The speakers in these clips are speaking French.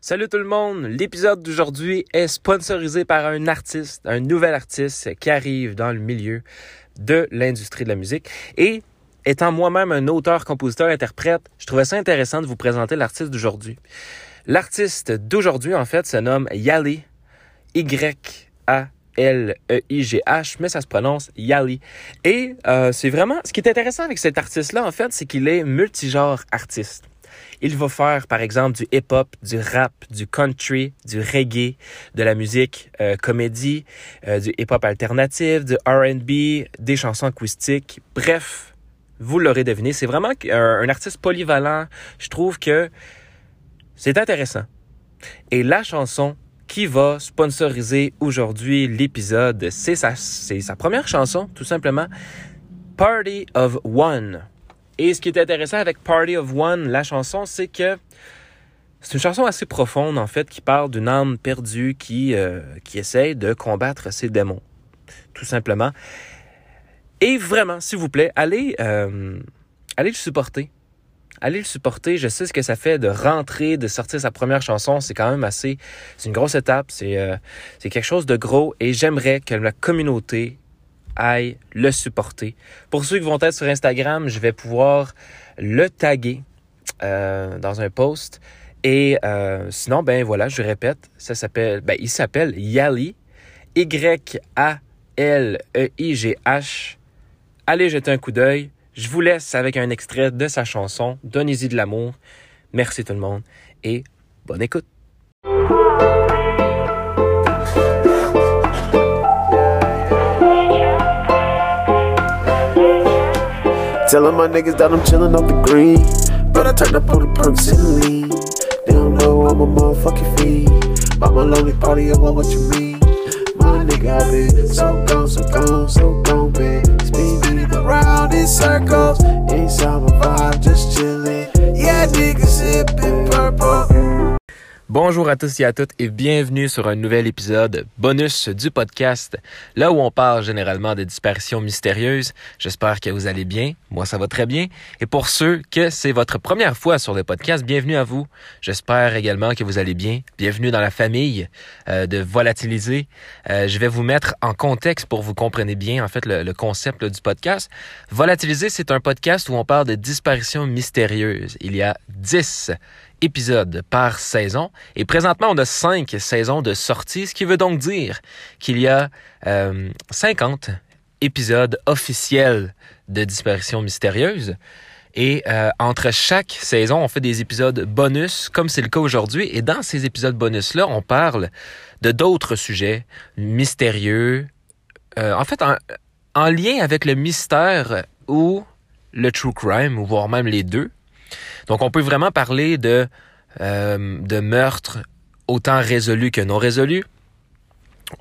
Salut tout le monde! L'épisode d'aujourd'hui est sponsorisé par un artiste, un nouvel artiste qui arrive dans le milieu de l'industrie de la musique. Et étant moi-même un auteur, compositeur, interprète, je trouvais ça intéressant de vous présenter l'artiste d'aujourd'hui. L'artiste d'aujourd'hui, en fait, se nomme Yali, Y-A-L-E-I-G-H, mais ça se prononce Yali. Et euh, c'est vraiment... Ce qui est intéressant avec cet artiste-là, en fait, c'est qu'il est multigenre artiste. Il va faire, par exemple, du hip-hop, du rap, du country, du reggae, de la musique euh, comédie, euh, du hip-hop alternatif, du R&B, des chansons acoustiques. Bref, vous l'aurez deviné, c'est vraiment un, un artiste polyvalent. Je trouve que c'est intéressant. Et la chanson qui va sponsoriser aujourd'hui l'épisode, c'est sa, c'est sa première chanson, tout simplement, Party of One. Et ce qui est intéressant avec Party of One, la chanson, c'est que c'est une chanson assez profonde, en fait, qui parle d'une âme perdue qui, euh, essaye de combattre ses démons, tout simplement. Et vraiment, s'il vous plaît, allez, euh, allez le supporter. Allez le supporter. Je sais ce que ça fait de rentrer, de sortir sa première chanson. C'est quand même assez... C'est une grosse étape. C'est euh, quelque chose de gros. Et j'aimerais que la communauté aille le supporter. Pour ceux qui vont être sur Instagram, je vais pouvoir le taguer euh, dans un post. Et euh, sinon, ben voilà, je répète, ça s'appelle, ben il s'appelle Yali, Y-A-L-E-I-G-H. Allez jeter un coup d'œil. Je vous laisse avec un extrait de sa chanson. Donnez-y de l'amour. Merci tout le monde et bonne écoute. Telling my niggas that I'm chillin' off the green. But I turned up on the perks and. They don't know I'm a motherfucking fiend. my lonely party, I want what you mean. My nigga, I been so gone, so gone, so gone, man. Spinning around in circles. Inside my vibe, just chillin'. Yeah, niggas sippin' purple. Bonjour à tous et à toutes et bienvenue sur un nouvel épisode bonus du podcast, là où on parle généralement de disparitions mystérieuses. J'espère que vous allez bien, moi ça va très bien. Et pour ceux que c'est votre première fois sur le podcast, bienvenue à vous. J'espère également que vous allez bien. Bienvenue dans la famille euh, de Volatiliser. Euh, je vais vous mettre en contexte pour vous compreniez bien en fait le, concept du podcast. Volatiliser, c'est un podcast où on parle de disparitions mystérieuses. Il y a 10 épisodes par saison. Et présentement, on a cinq saisons de sortie, ce qui veut donc dire qu'il y a euh, 50 épisodes officiels de disparition mystérieuse. Et euh, entre chaque saison, on fait des épisodes bonus, comme c'est le cas aujourd'hui. Et dans ces épisodes bonus-là, on parle de d'autres sujets mystérieux. Euh, en fait, en, en lien avec le mystère ou le true crime, ou voire même les deux. Donc, on peut vraiment parler de, euh, de meurtres autant résolus que non résolus.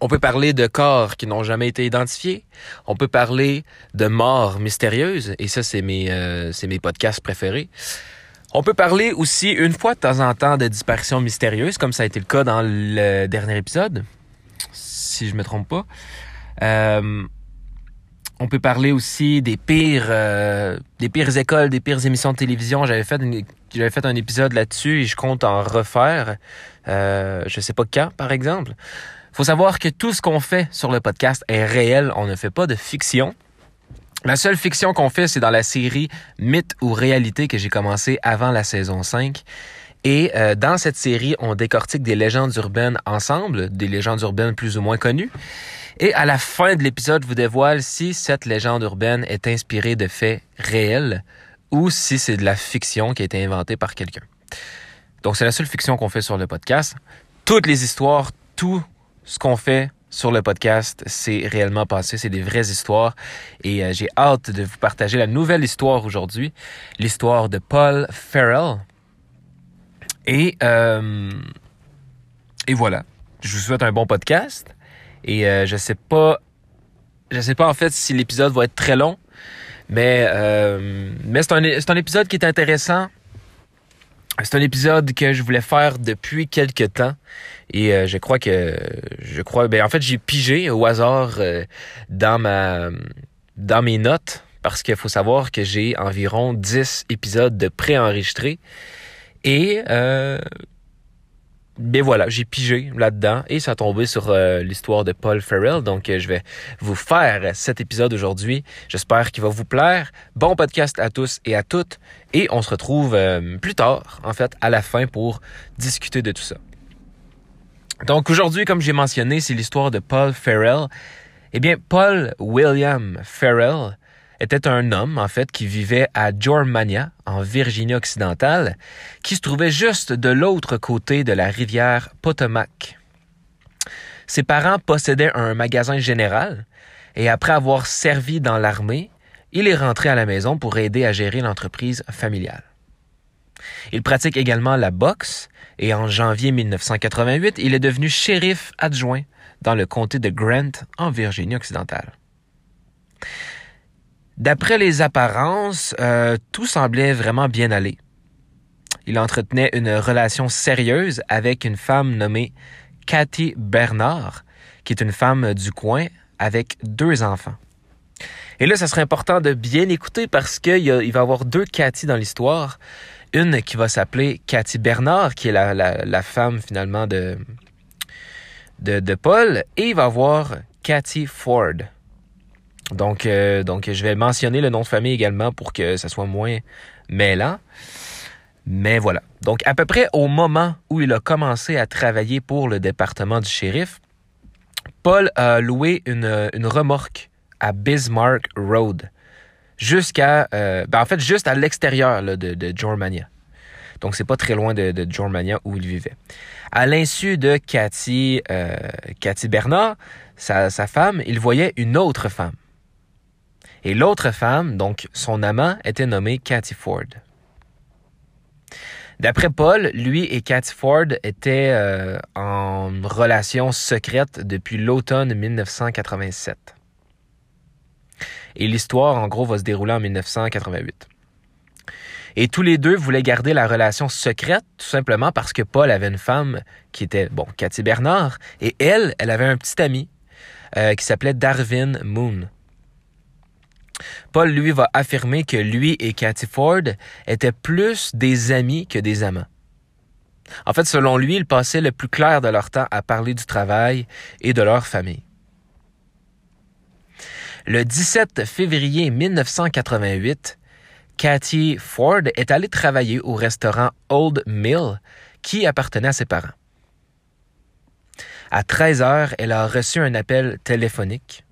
On peut parler de corps qui n'ont jamais été identifiés. On peut parler de morts mystérieuses. Et ça, c'est mes, euh, c'est mes podcasts préférés. On peut parler aussi une fois de temps en temps de disparitions mystérieuses, comme ça a été le cas dans le dernier épisode, si je me trompe pas. Euh, on peut parler aussi des pires, euh, des pires écoles, des pires émissions de télévision. J'avais fait, j'avais fait un épisode là-dessus et je compte en refaire. Euh, je sais pas quand, par exemple. Faut savoir que tout ce qu'on fait sur le podcast est réel. On ne fait pas de fiction. La seule fiction qu'on fait, c'est dans la série Mythe ou réalité que j'ai commencé avant la saison 5. Et euh, dans cette série, on décortique des légendes urbaines ensemble, des légendes urbaines plus ou moins connues. Et à la fin de l'épisode, je vous dévoile si cette légende urbaine est inspirée de faits réels ou si c'est de la fiction qui a été inventée par quelqu'un. Donc c'est la seule fiction qu'on fait sur le podcast. Toutes les histoires, tout ce qu'on fait sur le podcast, c'est réellement passé, c'est des vraies histoires et euh, j'ai hâte de vous partager la nouvelle histoire aujourd'hui, l'histoire de Paul Farrell. Et euh, et voilà, je vous souhaite un bon podcast. Et euh, je sais pas, je sais pas en fait si l'épisode va être très long, mais euh, mais c'est un un épisode qui est intéressant. C'est un épisode que je voulais faire depuis quelques temps et euh, je crois que je crois ben en fait j'ai pigé au hasard euh, dans ma dans mes notes parce qu'il faut savoir que j'ai environ 10 épisodes de préenregistrés et euh, bien voilà, j'ai pigé là-dedans et ça a tombé sur euh, l'histoire de Paul Farrell. Donc, euh, je vais vous faire cet épisode aujourd'hui. J'espère qu'il va vous plaire. Bon podcast à tous et à toutes. Et on se retrouve euh, plus tard, en fait, à la fin pour discuter de tout ça. Donc, aujourd'hui, comme j'ai mentionné, c'est l'histoire de Paul Farrell. Eh bien, Paul William Farrell était un homme, en fait, qui vivait à Jormania, en Virginie occidentale, qui se trouvait juste de l'autre côté de la rivière Potomac. Ses parents possédaient un magasin général, et après avoir servi dans l'armée, il est rentré à la maison pour aider à gérer l'entreprise familiale. Il pratique également la boxe, et en janvier 1988, il est devenu shérif adjoint dans le comté de Grant, en Virginie occidentale. D'après les apparences, euh, tout semblait vraiment bien aller. Il entretenait une relation sérieuse avec une femme nommée Cathy Bernard, qui est une femme du coin avec deux enfants. Et là, ça serait important de bien écouter parce qu'il va y avoir deux Cathy dans l'histoire. Une qui va s'appeler Cathy Bernard, qui est la, femme finalement de, Paul, et il va avoir Cathy Ford. Donc, euh, donc, je vais mentionner le nom de famille également pour que ça soit moins mêlant. Mais voilà. Donc, à peu près au moment où il a commencé à travailler pour le département du shérif, Paul a loué une, remorque à Bismarck Road, jusqu'à, euh, ben en fait, juste à l'extérieur de, de Germania. Donc, c'est pas très loin de, de Germania où il vivait. À l'insu de Cathy, euh, Bernard, sa femme, il voyait une autre femme. Et l'autre femme, donc son amant, était nommée Cathy Ford. D'après Paul, lui et Cathy Ford étaient euh, en relation secrète depuis l'automne 1987. Et l'histoire, en gros, va se dérouler en 1988. Et tous les deux voulaient garder la relation secrète, tout simplement parce que Paul avait une femme qui était, bon, Cathy Bernard, et elle, elle avait un petit ami euh, qui s'appelait Darwin Moon. Paul, lui, va affirmer que lui et Cathy Ford étaient plus des amis que des amants. En fait, selon lui, ils passaient le plus clair de leur temps à parler du travail et de leur famille. Le 17 février 1988, Cathy Ford est allée travailler au restaurant Old Mill qui appartenait à ses parents. À 13 heures, elle a reçu un appel téléphonique.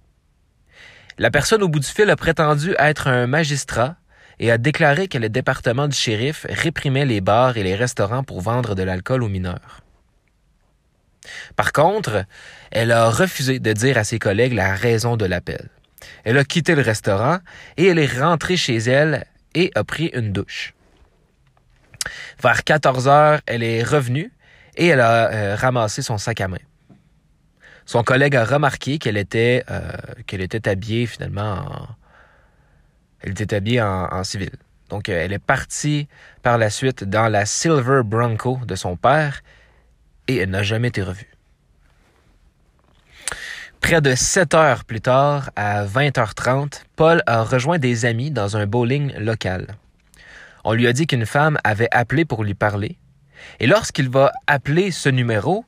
La personne au bout du fil a prétendu être un magistrat et a déclaré que le département du shérif réprimait les bars et les restaurants pour vendre de l'alcool aux mineurs. Par contre, elle a refusé de dire à ses collègues la raison de l'appel. Elle a quitté le restaurant et elle est rentrée chez elle et a pris une douche. Vers 14 heures, elle est revenue et elle a euh, ramassé son sac à main. Son collègue a remarqué qu'elle était, euh, habillée finalement en, elle était habillée en, civil. Donc, elle est partie par la suite dans la Silver Bronco de son père et elle n'a jamais été revue. Près de 7 heures plus tard, à 20h30, Paul a rejoint des amis dans un bowling local. On lui a dit qu'une femme avait appelé pour lui parler. Et lorsqu'il va appeler ce numéro,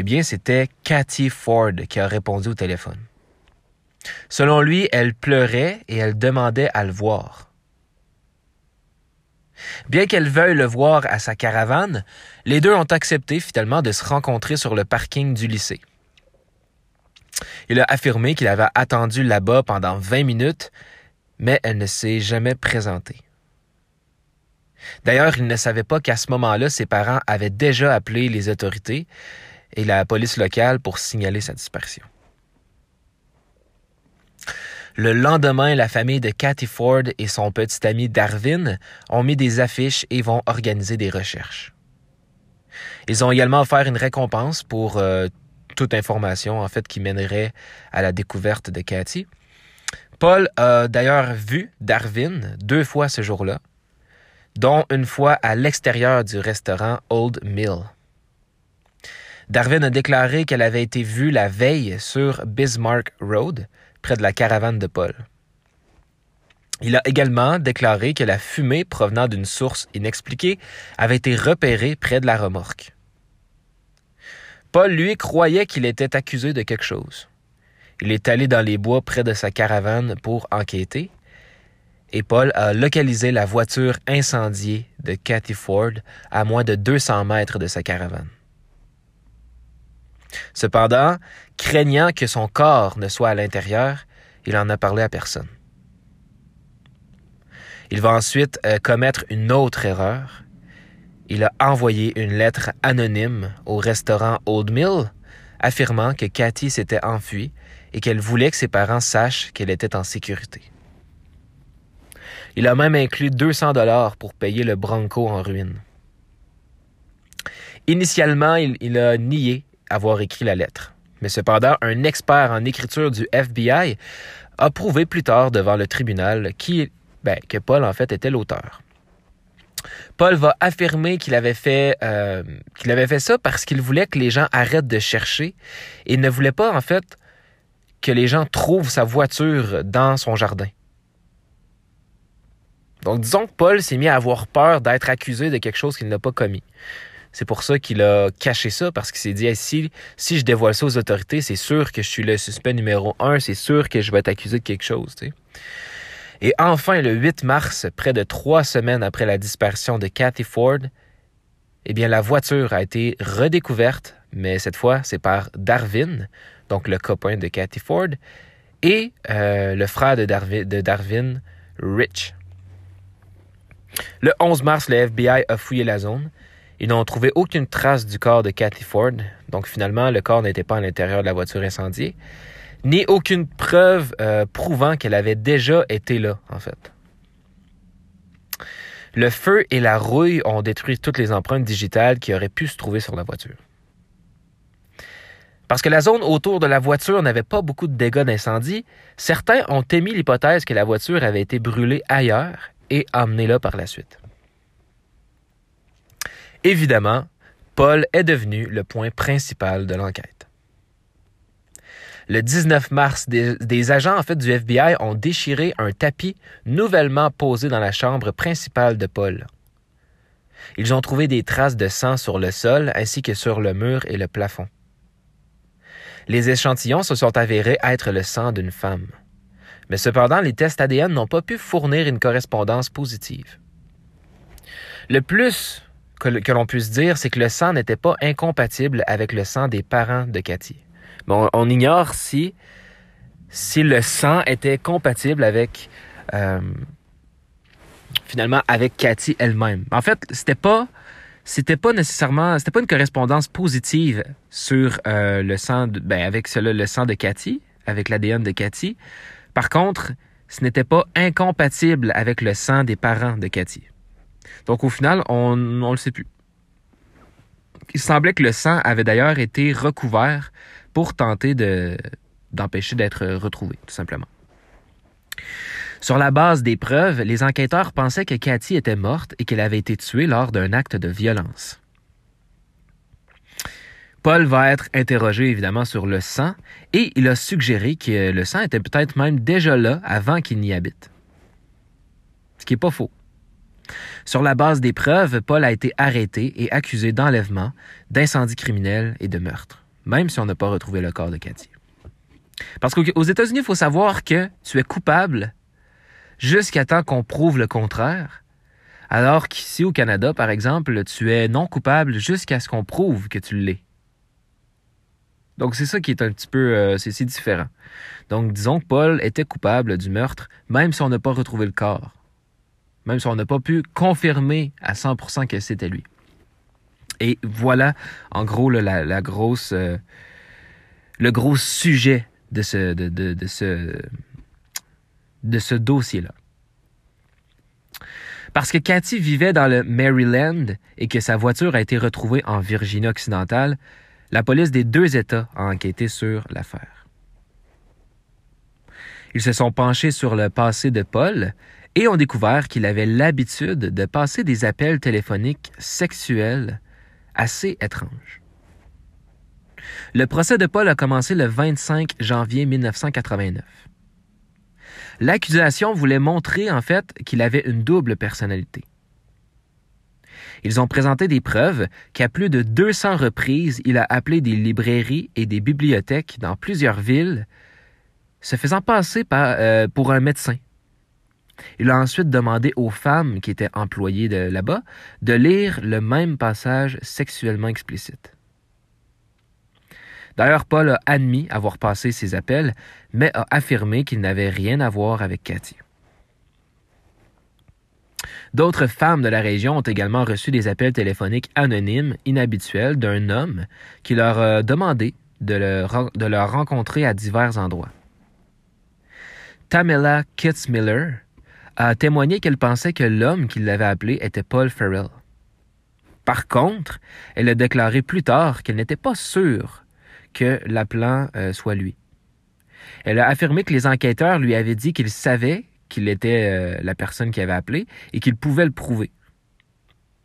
eh bien, c'était Cathy Ford qui a répondu au téléphone. Selon lui, elle pleurait et elle demandait à le voir. Bien qu'elle veuille le voir à sa caravane, les deux ont accepté finalement de se rencontrer sur le parking du lycée. Il a affirmé qu'il avait attendu là-bas pendant 20 minutes, mais elle ne s'est jamais présentée. D'ailleurs, il ne savait pas qu'à ce moment-là, ses parents avaient déjà appelé les autorités, et la police locale pour signaler sa disparition. Le lendemain, la famille de Cathy Ford et son petit ami Darwin ont mis des affiches et vont organiser des recherches. Ils ont également offert une récompense pour euh, toute information en fait qui mènerait à la découverte de Cathy. Paul a d'ailleurs vu Darwin deux fois ce jour-là, dont une fois à l'extérieur du restaurant Old Mill. Darwin a déclaré qu'elle avait été vue la veille sur Bismarck Road, près de la caravane de Paul. Il a également déclaré que la fumée provenant d'une source inexpliquée avait été repérée près de la remorque. Paul, lui, croyait qu'il était accusé de quelque chose. Il est allé dans les bois près de sa caravane pour enquêter, et Paul a localisé la voiture incendiée de Cathy Ford à moins de 200 mètres de sa caravane. Cependant, craignant que son corps ne soit à l'intérieur, il en a parlé à personne. Il va ensuite euh, commettre une autre erreur. Il a envoyé une lettre anonyme au restaurant Old Mill affirmant que Cathy s'était enfuie et qu'elle voulait que ses parents sachent qu'elle était en sécurité. Il a même inclus 200 dollars pour payer le Bronco en ruine. Initialement, il, il, a nié avoir écrit la lettre. Mais cependant, un expert en écriture du FBI a prouvé plus tard devant le tribunal ben, que Paul, en fait, était l'auteur. Paul va affirmer qu'il avait fait euh, avait fait ça parce qu'il voulait que les gens arrêtent de chercher et ne voulait pas en fait que les gens trouvent sa voiture dans son jardin. Donc disons que Paul s'est mis à avoir peur d'être accusé de quelque chose qu'il n'a pas commis. C'est pour ça qu'il a caché ça, parce qu'il s'est dit si, si je dévoile ça aux autorités, c'est sûr que je suis le suspect numéro un, c'est sûr que je vais être accusé de quelque chose. Et enfin, le 8 mars, près de trois semaines après la disparition de Cathy Ford, eh bien, la voiture a été redécouverte, mais cette fois, c'est par Darwin, donc le copain de Cathy Ford, et euh, le frère de de Darwin, Rich. Le 11 mars, le FBI a fouillé la zone. Ils n'ont trouvé aucune trace du corps de Cathy Ford, donc finalement, le corps n'était pas à l'intérieur de la voiture incendiée ni aucune preuve euh, prouvant qu'elle avait déjà été là, en fait. Le feu et la rouille ont détruit toutes les empreintes digitales qui auraient pu se trouver sur la voiture. Parce que la zone autour de la voiture n'avait pas beaucoup de dégâts d'incendie, certains ont émis l'hypothèse que la voiture avait été brûlée ailleurs et emmenée là par la suite. Évidemment, Paul est devenu le point principal de l'enquête. Le 19 mars, des, agents en fait du FBI ont déchiré un tapis nouvellement posé dans la chambre principale de Paul. Ils ont trouvé des traces de sang sur le sol ainsi que sur le mur et le plafond. Les échantillons se sont avérés être le sang d'une femme. Mais cependant, les tests ADN n'ont pas pu fournir une correspondance positive. Le plus que, l'on puisse dire, c'est que le sang n'était pas incompatible avec le sang des parents de Cathy on, ignore si, si le sang était compatible avec euh, finalement avec Cathy elle-même. En fait, c'était pas c'était pas nécessairement c'était pas une correspondance positive sur euh, le sang ben avec cela, le sang de Cathy, avec l'ADN de Cathy. Par contre, ce n'était pas incompatible avec le sang des parents de Cathy. Donc au final, on ne le sait plus. Il semblait que le sang avait d'ailleurs été recouvert pour tenter d'empêcher d'être retrouvé, tout simplement. Sur la base des preuves, les enquêteurs pensaient que Cathy était morte et qu'elle avait été tuée lors d'un acte de violence. Paul va être interrogé évidemment sur le sang et il a suggéré que le sang était peut-être même déjà là avant qu'il n'y habite. Ce qui n'est pas faux. Sur la base des preuves, Paul a été arrêté et accusé d'enlèvement, d'incendie criminel et de meurtre même si on n'a pas retrouvé le corps de Cathy. Parce qu'aux États-Unis, il faut savoir que tu es coupable jusqu'à temps qu'on prouve le contraire, alors qu'ici au Canada, par exemple, tu es non coupable jusqu'à ce qu'on prouve que tu l'es. Donc c'est ça qui est un petit peu, euh, c'est différent. Donc disons que Paul était coupable du meurtre, même si on n'a pas retrouvé le corps, même si on n'a pas pu confirmer à 100% que c'était lui. Et voilà, en gros, la, grosse, euh, le gros sujet de ce, de, ce, de ce dossier-là. Parce que Cathy vivait dans le Maryland et que sa voiture a été retrouvée en Virginie occidentale, la police des deux États a enquêté sur l'affaire. Ils se sont penchés sur le passé de Paul et ont découvert qu'il avait l'habitude de passer des appels téléphoniques sexuels assez étrange. Le procès de Paul a commencé le 25 janvier 1989. L'accusation voulait montrer en fait qu'il avait une double personnalité. Ils ont présenté des preuves qu'à plus de 200 reprises, il a appelé des librairies et des bibliothèques dans plusieurs villes, se faisant passer euh, pour un médecin. Il a ensuite demandé aux femmes qui étaient employées là-bas de lire le même passage sexuellement explicite. D'ailleurs, Paul a admis avoir passé ces appels, mais a affirmé qu'il n'avait rien à voir avec Cathy. D'autres femmes de la région ont également reçu des appels téléphoniques anonymes, inhabituels, d'un homme qui leur a demandé de le, leur rencontrer à divers endroits. Tamela Kitzmiller a témoigné qu'elle pensait que l'homme qui l'avait appelé était Paul Farrell. Par contre, elle a déclaré plus tard qu'elle n'était pas sûre que l'appelant euh, soit lui. Elle a affirmé que les enquêteurs lui avaient dit qu'ils savaient qu'il était euh, la personne qui avait appelé et qu'il pouvait le prouver.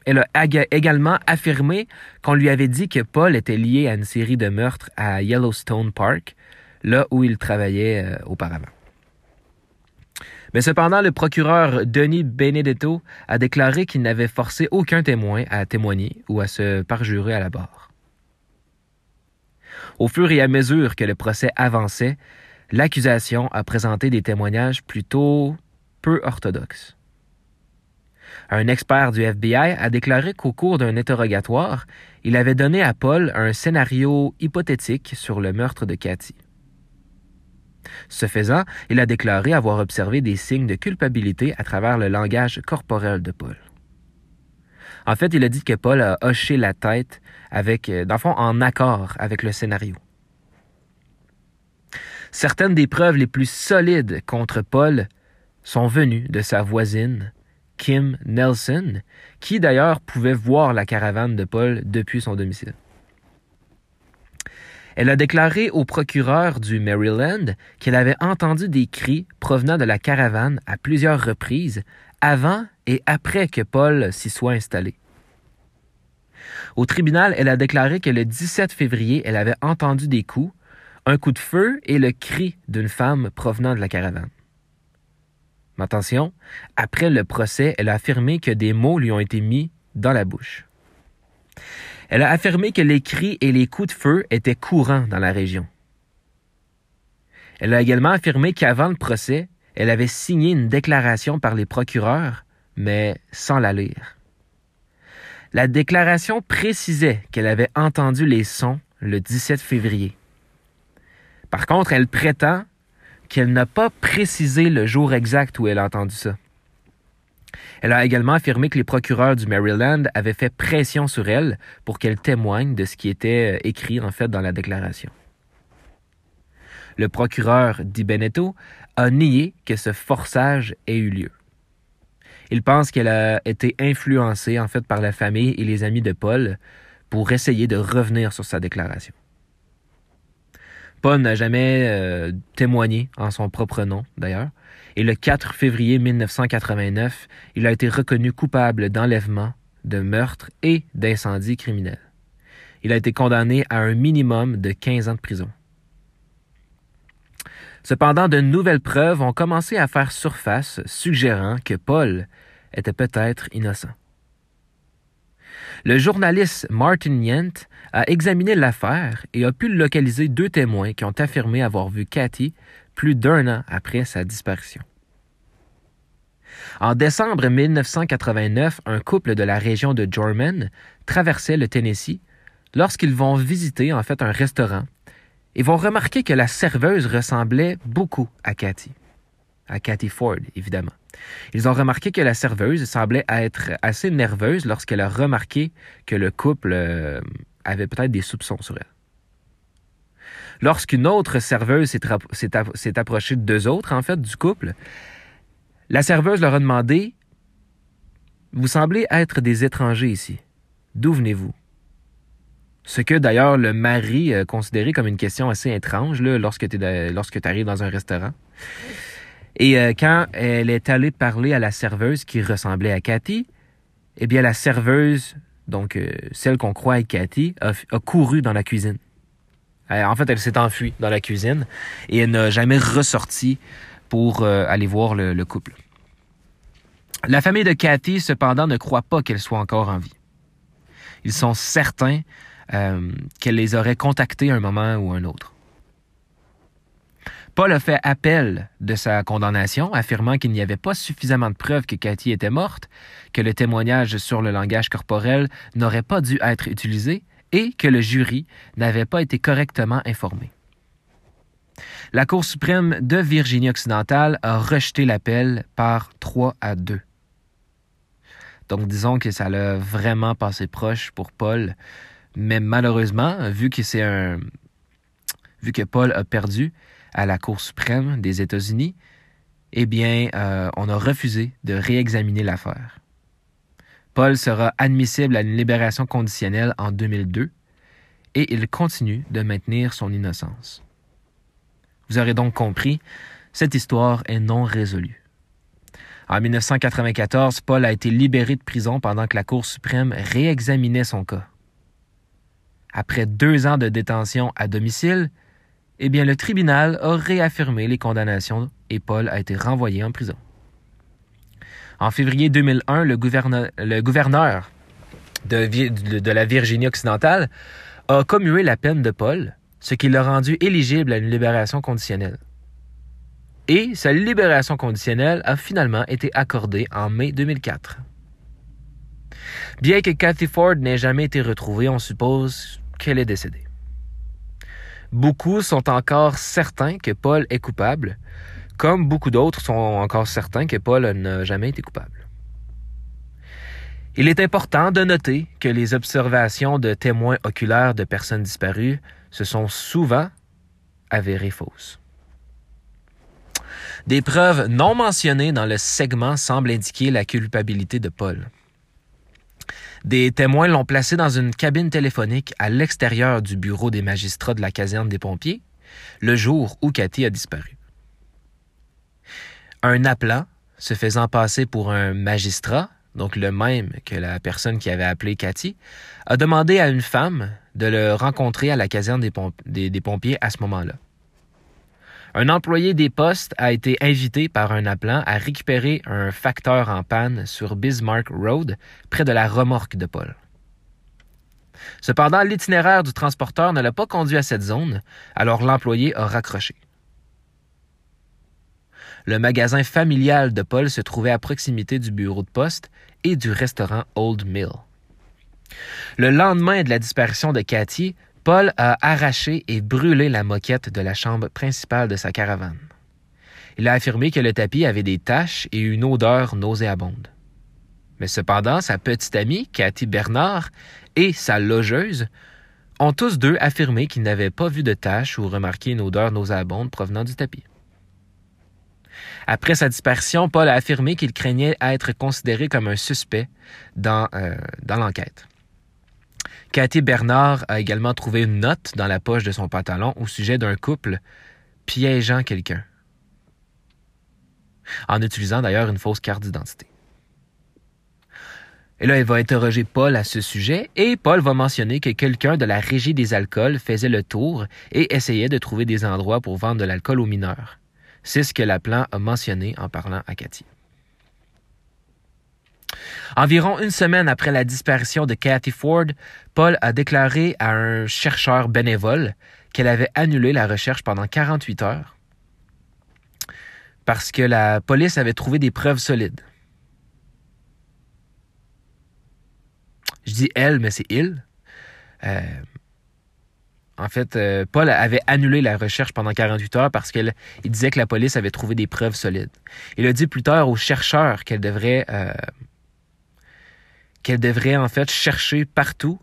Elle a également affirmé qu'on lui avait dit que Paul était lié à une série de meurtres à Yellowstone Park, là où il travaillait euh, auparavant. Mais cependant, le procureur Denis Benedetto a déclaré qu'il n'avait forcé aucun témoin à témoigner ou à se parjurer à la barre. Au fur et à mesure que le procès avançait, l'accusation a présenté des témoignages plutôt peu orthodoxes. Un expert du FBI a déclaré qu'au cours d'un interrogatoire, il avait donné à Paul un scénario hypothétique sur le meurtre de Cathy. Ce faisant, il a déclaré avoir observé des signes de culpabilité à travers le langage corporel de Paul. En fait, il a dit que Paul a hoché la tête avec, euh, dans fond, en accord avec le scénario. Certaines des preuves les plus solides contre Paul sont venues de sa voisine, Kim Nelson, qui d'ailleurs pouvait voir la caravane de Paul depuis son domicile. Elle a déclaré au procureur du Maryland qu'elle avait entendu des cris provenant de la caravane à plusieurs reprises avant et après que Paul s'y soit installé. Au tribunal, elle a déclaré que le 17 février, elle avait entendu des coups, un coup de feu et le cri d'une femme provenant de la caravane. Mais attention, après le procès, elle a affirmé que des mots lui ont été mis dans la bouche. Elle a affirmé que les cris et les coups de feu étaient courants dans la région. Elle a également affirmé qu'avant le procès, elle avait signé une déclaration par les procureurs, mais sans la lire. La déclaration précisait qu'elle avait entendu les sons le 17 février. Par contre, elle prétend qu'elle n'a pas précisé le jour exact où elle a entendu ça. Elle a également affirmé que les procureurs du Maryland avaient fait pression sur elle pour qu'elle témoigne de ce qui était euh, écrit en fait dans la déclaration. Le procureur Di Benetto a nié que ce forçage ait eu lieu. Il pense qu'elle a été influencée en fait par la famille et les amis de Paul pour essayer de revenir sur sa déclaration. Paul n'a jamais euh, témoigné en son propre nom, d'ailleurs, et le 4 février 1989, il a été reconnu coupable d'enlèvement, de meurtre et d'incendie criminel. Il a été condamné à un minimum de 15 ans de prison. Cependant, de nouvelles preuves ont commencé à faire surface, suggérant que Paul était peut-être innocent. Le journaliste Martin Yent a examiné l'affaire et a pu localiser deux témoins qui ont affirmé avoir vu Cathy plus d'un an après sa disparition. En décembre 1989, un couple de la région de Jorman traversait le Tennessee lorsqu'ils vont visiter en fait un restaurant et vont remarquer que la serveuse ressemblait beaucoup à Cathy, à Cathy Ford évidemment. Ils ont remarqué que la serveuse semblait être assez nerveuse lorsqu'elle a remarqué que le couple euh, avait peut-être des soupçons sur elle. Lorsqu'une autre serveuse s'est approchée de deux autres, en fait, du couple, la serveuse leur a demandé Vous semblez être des étrangers ici. D'où venez-vous? Ce que d'ailleurs le mari a considéré comme une question assez étrange lorsque tu arrives dans un restaurant. Et euh, quand elle est allée parler à la serveuse qui ressemblait à Cathy, eh bien la serveuse, donc euh, celle qu'on croit être Cathy, a, couru dans la cuisine. Euh, en fait, elle s'est enfuie dans la cuisine et n'a jamais ressorti pour aller voir le, le couple. La famille de Cathy, cependant, ne croit pas qu'elle soit encore en vie. Ils sont certains euh, qu'elle les aurait contactés un moment ou un autre. Paul a fait appel de sa condamnation, affirmant qu'il n'y avait pas suffisamment de preuves que Cathy était morte, que le témoignage sur le langage corporel n'aurait pas dû être utilisé et que le jury n'avait pas été correctement informé. La Cour suprême de Virginie-Occidentale a rejeté l'appel par 3 à 2. Donc disons que ça l'a vraiment passé proche pour Paul, mais malheureusement, vu que Paul a perdu à la Cour suprême des États-Unis, eh bien, euh, on a refusé de réexaminer l'affaire. Paul sera admissible à une libération conditionnelle en 2002 et il continue de maintenir son innocence. Vous aurez donc compris, cette histoire est non résolue. En 1994, Paul a été libéré de prison pendant que la Cour suprême réexaminait son cas. Après deux ans de détention à domicile, eh bien, le tribunal a réaffirmé les condamnations et Paul a été renvoyé en prison. En février 2001, le gouverneur, de, de, la Virginie occidentale a commué la peine de Paul, ce qui l'a rendu éligible à une libération conditionnelle. Et sa libération conditionnelle a finalement été accordée en mai 2004. Bien que Cathy Ford n'ait jamais été retrouvée, on suppose qu'elle est décédée. Beaucoup sont encore certains que Paul est coupable, comme beaucoup d'autres sont encore certains que Paul n'a jamais été coupable. Il est important de noter que les observations de témoins oculaires de personnes disparues se sont souvent avérées fausses. Des preuves non mentionnées dans le segment semblent indiquer la culpabilité de Paul. Des témoins l'ont placé dans une cabine téléphonique à l'extérieur du bureau des magistrats de la caserne des pompiers le jour où Cathy a disparu. Un appelant, se faisant passer pour un magistrat, donc le même que la personne qui avait appelé Cathy, a demandé à une femme de le rencontrer à la caserne des pompiers à ce moment-là. Un employé des postes a été invité par un appelant à récupérer un facteur en panne sur Bismarck Road, près de la remorque de Paul. Cependant, l'itinéraire du transporteur ne l'a pas conduit à cette zone, alors l'employé a raccroché. Le magasin familial de Paul se trouvait à proximité du bureau de poste et du restaurant Old Mill. Le lendemain de la disparition de Cathy, Paul a arraché et brûlé la moquette de la chambre principale de sa caravane. Il a affirmé que le tapis avait des taches et une odeur nauséabonde. Mais cependant, sa petite amie, Cathy Bernard, et sa logeuse ont tous deux affirmé qu'ils n'avaient pas vu de taches ou remarqué une odeur nauséabonde provenant du tapis. Après sa disparition, Paul a affirmé qu'il craignait être considéré comme un suspect dans, euh, dans l'enquête. Cathy Bernard a également trouvé une note dans la poche de son pantalon au sujet d'un couple piégeant quelqu'un, en utilisant d'ailleurs une fausse carte d'identité. Et là, il va interroger Paul à ce sujet, et Paul va mentionner que quelqu'un de la régie des alcools faisait le tour et essayait de trouver des endroits pour vendre de l'alcool aux mineurs. C'est ce que Laplan a mentionné en parlant à Cathy. Environ une semaine après la disparition de Cathy Ford, Paul a déclaré à un chercheur bénévole qu'elle avait annulé la recherche pendant 48 heures parce que la police avait trouvé des preuves solides. Je dis elle, mais c'est il. Euh, en fait, euh, Paul avait annulé la recherche pendant 48 heures parce qu'il disait que la police avait trouvé des preuves solides. Il a dit plus tard aux chercheurs qu'elle devrait euh, qu'elle devrait en fait chercher partout,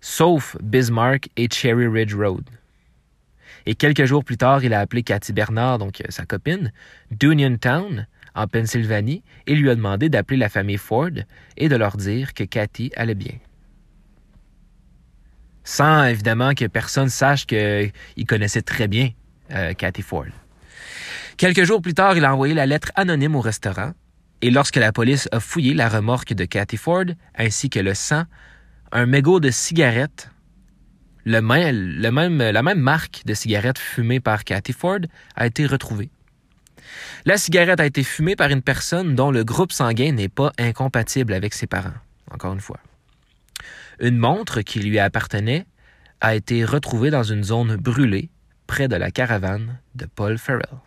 sauf Bismarck et Cherry Ridge Road. Et quelques jours plus tard, il a appelé Cathy Bernard, donc euh, sa copine, d'Uniontown, en Pennsylvanie, et lui a demandé d'appeler la famille Ford et de leur dire que Cathy allait bien. Sans évidemment que personne sache qu'il connaissait très bien euh, Cathy Ford. Quelques jours plus tard, il a envoyé la lettre anonyme au restaurant et lorsque la police a fouillé la remorque de Cathy Ford, ainsi que le sang, un mégot de cigarette, la même marque de cigarette fumée par Cathy Ford, a été retrouvée. La cigarette a été fumée par une personne dont le groupe sanguin n'est pas incompatible avec ses parents, encore une fois. Une montre qui lui appartenait a été retrouvée dans une zone brûlée près de la caravane de Paul Farrell.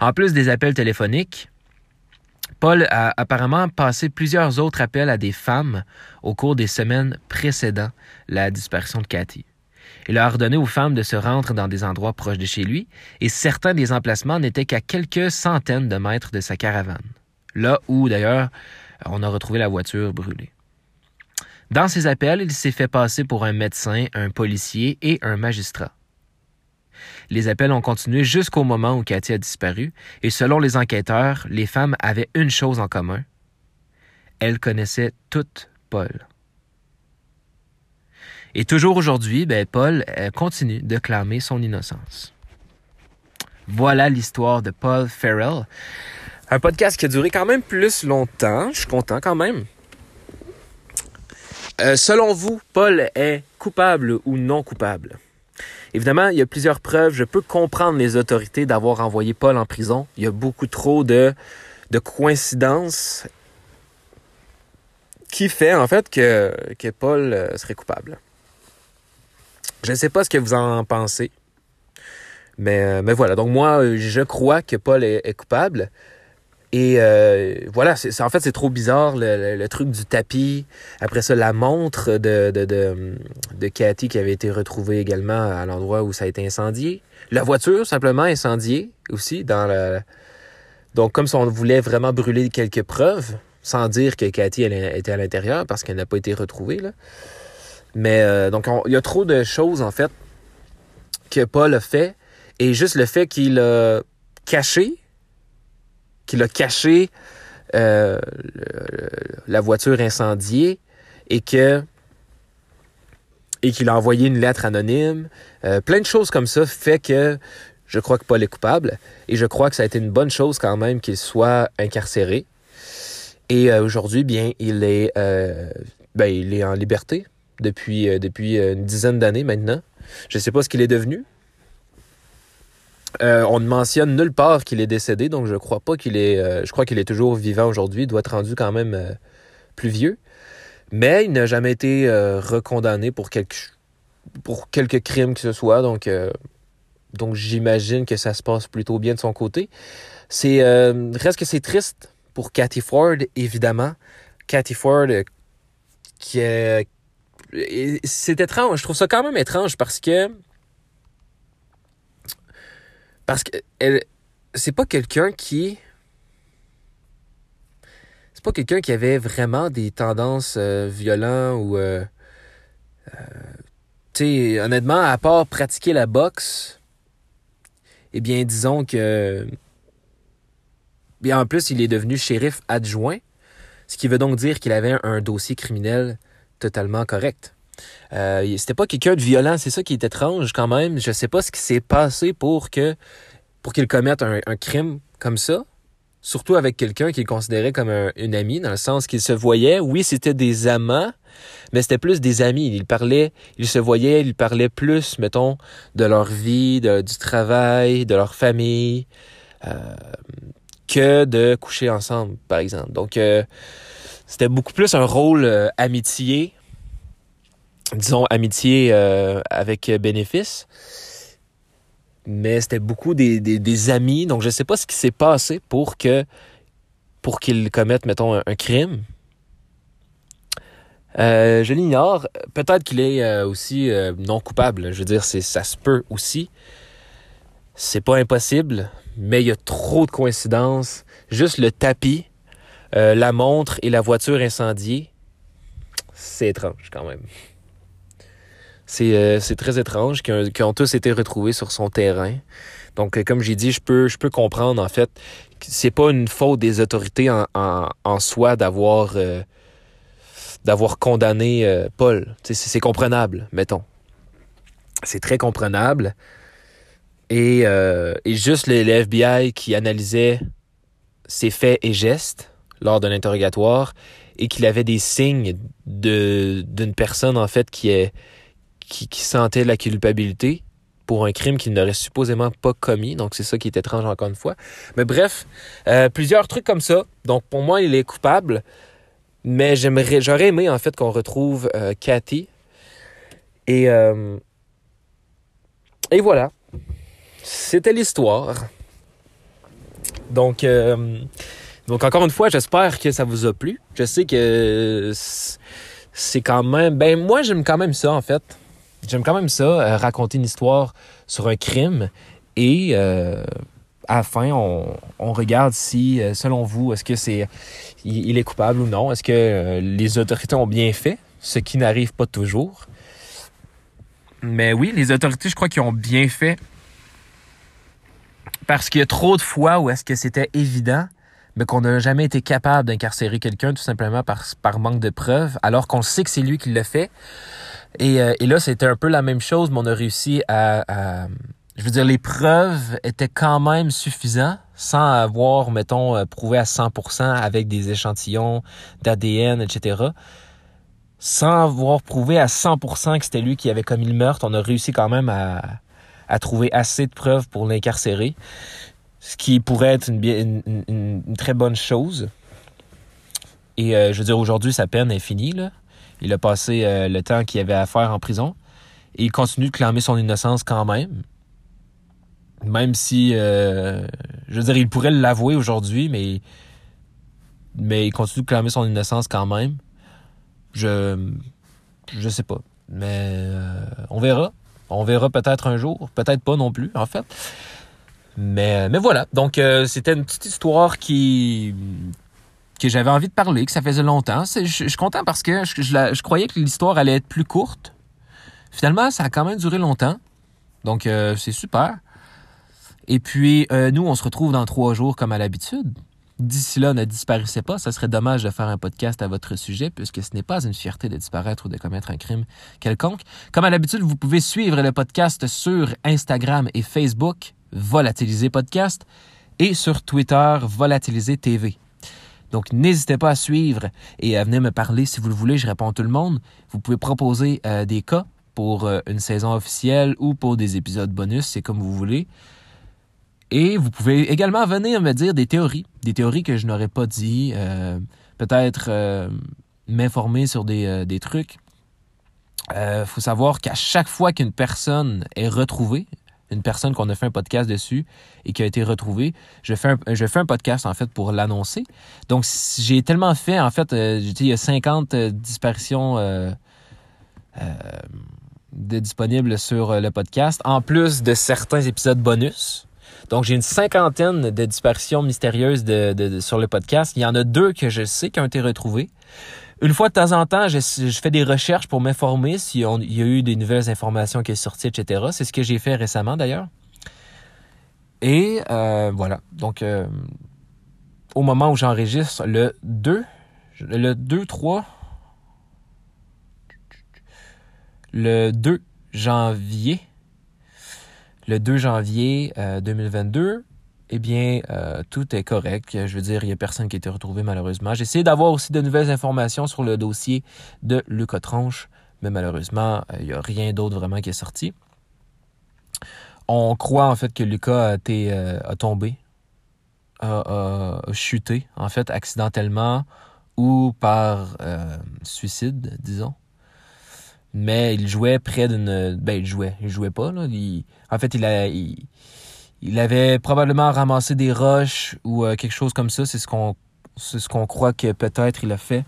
En plus des appels téléphoniques, Paul a apparemment passé plusieurs autres appels à des femmes au cours des semaines précédant la disparition de Cathy. Il a ordonné aux femmes de se rendre dans des endroits proches de chez lui, et certains des emplacements n'étaient qu'à quelques centaines de mètres de sa caravane. Là où, d'ailleurs, on a retrouvé la voiture brûlée. Dans ses appels, il s'est fait passer pour un médecin, un policier et un magistrat. Les appels ont continué jusqu'au moment où Cathy a disparu, et selon les enquêteurs, les femmes avaient une chose en commun. Elles connaissaient toutes Paul. Et toujours aujourd'hui, ben, Paul euh, continue de clamer son innocence. Voilà l'histoire de Paul Farrell. Un podcast qui a duré quand même plus longtemps. Je suis content quand même. Euh, selon vous, Paul est coupable ou non coupable? Évidemment, il y a plusieurs preuves. Je peux comprendre les autorités d'avoir envoyé Paul en prison. Il y a beaucoup trop de, de coïncidences qui fait en fait que, Paul euh, serait coupable. Je ne sais pas ce que vous en pensez. Euh, mais voilà, donc moi, je crois que Paul est, coupable. Et euh, voilà, c'est, en fait, c'est trop bizarre, le, truc du tapis. Après ça, la montre de, de, de, de Cathy qui avait été retrouvée également à l'endroit où ça a été incendié. La voiture, simplement incendiée aussi. dans le... Donc, comme si on voulait vraiment brûler quelques preuves, sans dire que Cathy elle, était à l'intérieur parce qu'elle n'a pas été retrouvée. Là. Mais euh, donc, il y a trop de choses, en fait, que Paul a fait. Et juste le fait qu'il a caché, qu'il a caché euh, la voiture incendiée et qu'il a envoyé une lettre anonyme. Euh, plein de choses comme ça fait que je crois que Paul est coupable et je crois que ça a été une bonne chose quand même qu'il soit incarcéré. Et aujourd'hui, bien, il est, ben, il est en liberté depuis, euh, depuis euh, une dizaine d'années maintenant. Je ne sais pas ce qu'il est devenu. Euh, on ne mentionne nulle part qu'il est décédé, donc je crois pas qu'il est. je crois qu'il est toujours vivant aujourd'hui. Il doit être rendu quand même plus vieux. Mais il n'a jamais été recondamné pour quelques pour quelques crimes que ce soit. Donc, donc j'imagine que ça se passe plutôt bien de son côté. C'est reste que c'est triste pour Cathy Ford, évidemment. Cathy Ford qui est c'est étrange. Je trouve ça quand même étrange parce que. Parce que c'est pas quelqu'un qui. C'est pas quelqu'un qui avait vraiment des tendances euh, violentes ou. Euh, euh, tu sais, honnêtement, à part pratiquer la boxe, eh bien, disons que. En plus, il est devenu shérif adjoint, ce qui veut donc dire qu'il avait un dossier criminel totalement correct. Euh, c'était pas quelqu'un de violent, c'est ça qui est étrange quand même. Je sais pas ce qui s'est passé pour que pour qu'il commette un, crime comme ça. Surtout avec quelqu'un qu'il considérait comme un, une amie, dans le sens qu'il se voyait. Oui, c'était des amants, mais c'était plus des amis. Ils parlaient, ils se voyaient, ils parlaient plus, mettons, de leur vie, du travail, de leur famille, euh, que de coucher ensemble, par exemple. Donc, euh, c'était beaucoup plus un rôle euh, amitié, disons amitié euh, avec bénéfice. Mais c'était beaucoup des, des, amis. Donc je ne sais pas ce qui s'est passé pour que pour qu'ils commettent, mettons, un, crime. Euh, je l'ignore. Peut-être qu'il est aussi non coupable. Je veux dire, c'est ça se peut aussi. C'est pas impossible, mais il y a trop de coïncidences. Juste le tapis euh, la montre et la voiture incendiée, c'est étrange quand même. C'est euh, très étrange qu'ils ont, tous été retrouvés sur son terrain. Donc, euh, comme j'ai dit, je peux, je peux comprendre en fait c'est pas une faute des autorités en, soi d'avoir d'avoir condamné Paul. C'est comprenable, mettons. C'est très comprenable. Et, et juste le FBI qui analysait ses faits et gestes lors d'un interrogatoire et qu'il avait des signes de d'une personne en fait qui est qui, sentait la culpabilité pour un crime qu'il n'aurait supposément pas commis. Donc c'est ça qui est étrange encore une fois. Mais bref, euh, plusieurs trucs comme ça. Donc pour moi, il est coupable. Mais j'aimerais, j'aurais aimé en fait qu'on retrouve euh, Cathy. Et, euh, et voilà. C'était l'histoire. Donc, euh, donc encore une fois, j'espère que ça vous a plu. Je sais que c'est quand même. Ben moi j'aime quand même ça en fait. J'aime quand même ça, euh, raconter une histoire sur un crime et euh, à la fin, on, regarde si, euh, selon vous, est-ce que c'est il, est coupable ou non? Est-ce que les autorités ont bien fait, ce qui n'arrive pas toujours? Mais oui, les autorités, je crois qu'ils ont bien fait. Parce qu'il y a trop de fois où est-ce que c'était évident, mais qu'on n'a jamais été capable d'incarcérer quelqu'un tout simplement par, par manque de preuves, alors qu'on sait que c'est lui qui l'a fait. Et, euh, et là, c'était un peu la même chose, mais on a réussi à, à- Je veux dire, les preuves étaient quand même suffisantes, sans avoir, mettons, euh, prouvé à 100% avec des échantillons d'ADN, etc. Sans avoir prouvé à 100% que c'était lui qui avait commis le meurtre, on a réussi quand même à, à trouver assez de preuves pour l'incarcérer. Ce qui pourrait être une, une- une- une très bonne chose. Et euh, je veux dire, aujourd'hui, sa peine est finie. Là. Il a passé euh, le temps qu'il avait à faire en prison. Et il continue de clamer son innocence quand même. Même si, euh, je veux dire, il pourrait l'avouer aujourd'hui, mais, mais il continue de clamer son innocence quand même. Je, je sais pas. Mais euh, on verra. On verra peut-être un jour. Peut-être pas non plus, en fait. Mais, mais voilà. Donc, c'était une petite histoire qui que j'avais envie de parler, que ça faisait longtemps. Je, suis content parce que je croyais que l'histoire allait être plus courte. Finalement, ça a quand même duré longtemps. Donc, euh, c'est super. Et puis, euh, nous, on se retrouve dans trois jours comme à l'habitude. D'ici là, ne disparaissez pas. Ça serait dommage de faire un podcast à votre sujet puisque ce n'est pas une fierté de disparaître ou de commettre un crime quelconque. Comme à l'habitude, vous pouvez suivre le podcast sur Instagram et Facebook, Volatiliser Podcast, et sur Twitter, Volatiliser TV. Donc, n'hésitez pas à suivre et à venir me parler si vous le voulez. Je réponds à tout le monde. Vous pouvez proposer euh, des cas pour euh, une saison officielle ou pour des épisodes bonus, c'est comme vous voulez. Et vous pouvez également venir me dire des théories, des théories que je n'aurais pas dit, euh, peut-être m'informer sur des trucs. Il faut savoir qu'à chaque fois qu'une personne est retrouvée, une personne qu'on a fait un podcast dessus et qui a été retrouvée, je fais un, je fais un podcast en fait pour l'annoncer. Donc j'ai tellement fait, en fait, euh, il y a 50 euh, disparitions euh, euh, disponibles sur le podcast, en plus de certains épisodes bonus. Donc, j'ai une cinquantaine de disparitions mystérieuses de- sur le podcast. Il y en a deux que je sais qui ont été retrouvées. Une fois de temps en temps, je, fais des recherches pour m'informer s'il y a- eu des nouvelles informations qui sont sorties, etc. C'est ce que j'ai fait récemment, d'ailleurs. Et euh, voilà. Donc, euh, au moment où j'enregistre le 2, le 2, 3, le 2 janvier, le 2 janvier euh, 2022, eh bien, euh, tout est correct. Je veux dire, il n'y a personne qui a été retrouvé malheureusement. J'ai essayé d'avoir aussi de nouvelles informations sur le dossier de Lucas Tronche, mais malheureusement, euh, il n'y a rien d'autre vraiment qui est sorti. On croit en fait que Lucas a, été, euh, a tombé, a, chuté, en fait, accidentellement ou par suicide, disons. Mais il jouait près d'une. Ben, il jouait. Il jouait pas, là. En fait, il, a, il avait probablement ramassé des roches ou euh, quelque chose comme ça. C'est ce qu'on croit que peut-être il a fait.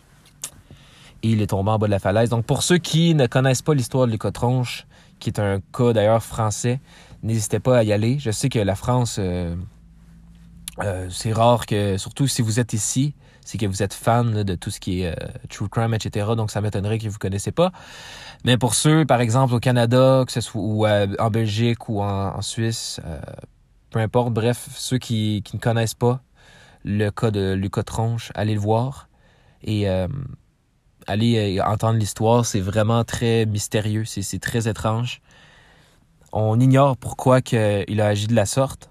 Et il est tombé en bas de la falaise. Donc, pour ceux qui ne connaissent pas l'histoire de Lucas Tronche, qui est un cas d'ailleurs français, n'hésitez pas à y aller. Je sais que la France, euh, euh, c'est rare que, surtout si vous êtes ici, c'est que vous êtes fan de tout ce qui est true crime, etc. Donc, ça m'étonnerait que vous ne connaissez pas. Mais pour ceux, par exemple, au Canada, que ce soit ou en Belgique ou en, Suisse, peu importe, bref, ceux qui, ne connaissent pas le cas de Lucas Tronche, allez le voir et euh, allez euh, entendre l'histoire. C'est vraiment très mystérieux, c'est très étrange. On ignore pourquoi il a agi de la sorte.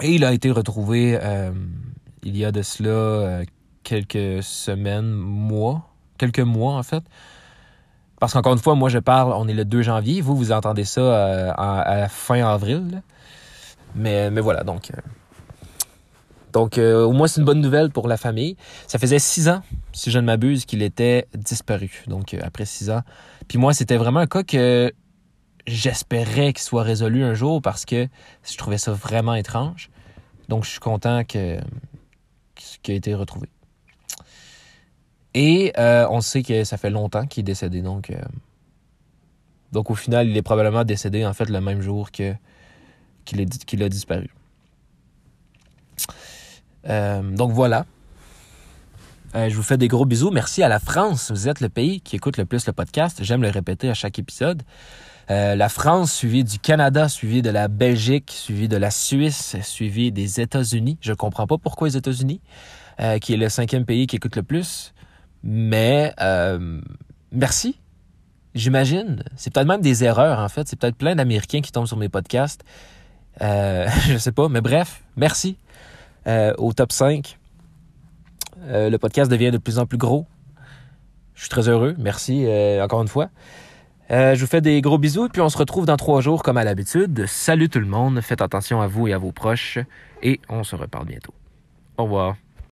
Et il a été retrouvé euh, il y a de cela quelques semaines, mois, quelques mois en fait. Parce qu'encore une fois, moi je parle, on est le 2 janvier, vous, vous entendez ça à la fin avril. Mais, mais voilà, donc. euh, Donc, euh, au moins, c'est une bonne nouvelle pour la famille. Ça faisait six ans, si je ne m'abuse, qu'il était disparu. Donc, euh, après six ans. Puis moi, c'était vraiment un cas que j'espérais qu'il soit résolu un jour parce que je trouvais ça vraiment étrange. Donc, je suis content que qu'il ait été retrouvé. Et on sait que ça fait longtemps qu'il est décédé. Donc, au final, il est probablement décédé en fait le même jour que qu'il a disparu. Euh, donc voilà. Euh, je vous fais des gros bisous. Merci à la France. Vous êtes le pays qui écoute le plus le podcast. J'aime le répéter à chaque épisode. Euh, la France, suivi du Canada, suivi de la Belgique, suivi de la Suisse, suivi des États-Unis. Je comprends pas pourquoi les États-Unis, qui est le cinquième pays qui écoute le plus. Mais merci. J'imagine. C'est peut-être même des erreurs, en fait. C'est peut-être plein d'Américains qui tombent sur mes podcasts. Euh, je sais pas. Mais bref, merci. Euh, au top 5. Euh, le podcast devient de plus en plus gros. Je suis très heureux. Merci euh, encore une fois. Je vous fais des gros bisous, puis on se retrouve dans trois jours comme à l'habitude. Salut tout le monde, faites attention à vous et à vos proches, et on se reparle bientôt. Au revoir.